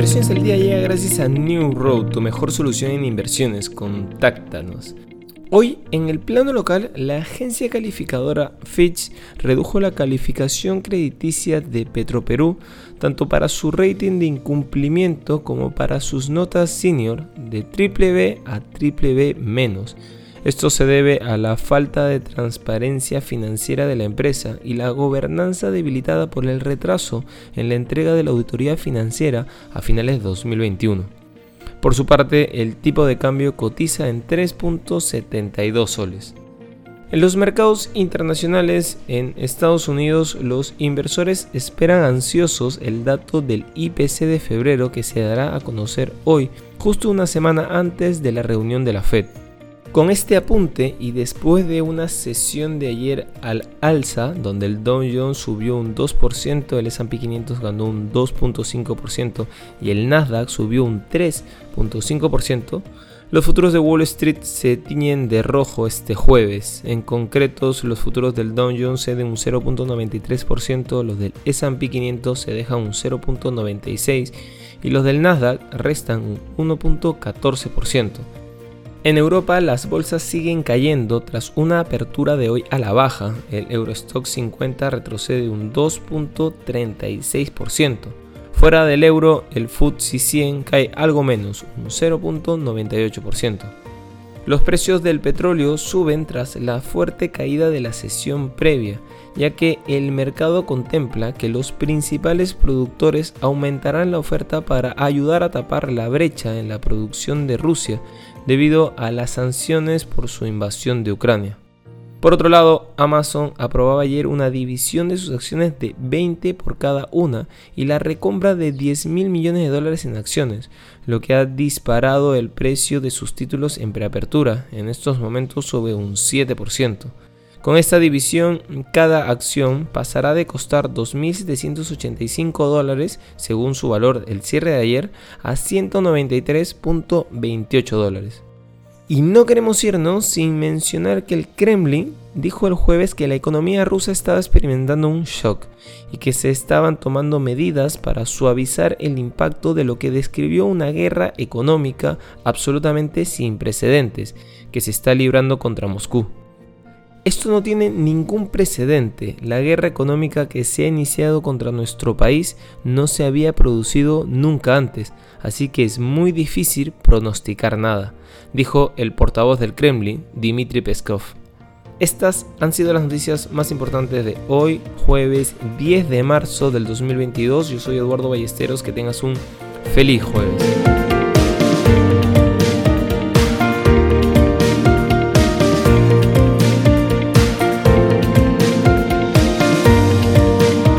Inversiones al día llega gracias a New Road, tu mejor solución en inversiones. Contáctanos. Hoy, en el plano local, la agencia calificadora Fitch redujo la calificación crediticia de Petroperú tanto para su rating de incumplimiento como para sus notas senior de BB a BB-. Esto se debe a la falta de transparencia financiera de la empresa y la gobernanza debilitada por el retraso en la entrega de la auditoría financiera a finales de 2021. Por su parte, el tipo de cambio cotiza en 3.72 soles. En los mercados internacionales en Estados Unidos, los inversores esperan ansiosos el dato del IPC de febrero que se dará a conocer hoy, justo una semana antes de la reunión de la Fed. Con este apunte y después de una sesión de ayer al alza, donde el Dow Jones subió un 2%, el S&P 500 ganó un 2.5% y el Nasdaq subió un 3.5%, los futuros de Wall Street se tiñen de rojo este jueves. En concreto, los futuros del Dow Jones ceden un 0.93%, los del S&P 500 se dejan un 0.96% y los del Nasdaq restan un 1.14%. En Europa las bolsas siguen cayendo tras una apertura de hoy a la baja. El Eurostock 50 retrocede un 2.36%. Fuera del euro, el FTSE 100 cae algo menos, un 0.98%. Los precios del petróleo suben tras la fuerte caída de la sesión previa, ya que el mercado contempla que los principales productores aumentarán la oferta para ayudar a tapar la brecha en la producción de Rusia debido a las sanciones por su invasión de Ucrania. Por otro lado, Amazon aprobaba ayer una división de sus acciones de 20 por cada una y la recompra de 10 mil millones de dólares en acciones, lo que ha disparado el precio de sus títulos en preapertura, en estos momentos sobre un 7%. Con esta división, cada acción pasará de costar 2.785 dólares, según su valor el cierre de ayer, a 193.28 dólares. Y no queremos irnos sin mencionar que el Kremlin dijo el jueves que la economía rusa estaba experimentando un shock y que se estaban tomando medidas para suavizar el impacto de lo que describió una guerra económica absolutamente sin precedentes que se está librando contra Moscú. Esto no tiene ningún precedente. La guerra económica que se ha iniciado contra nuestro país no se había producido nunca antes, así que es muy difícil pronosticar nada, dijo el portavoz del Kremlin, Dmitry Peskov. Estas han sido las noticias más importantes de hoy, jueves 10 de marzo del 2022. Yo soy Eduardo Ballesteros, que tengas un feliz jueves.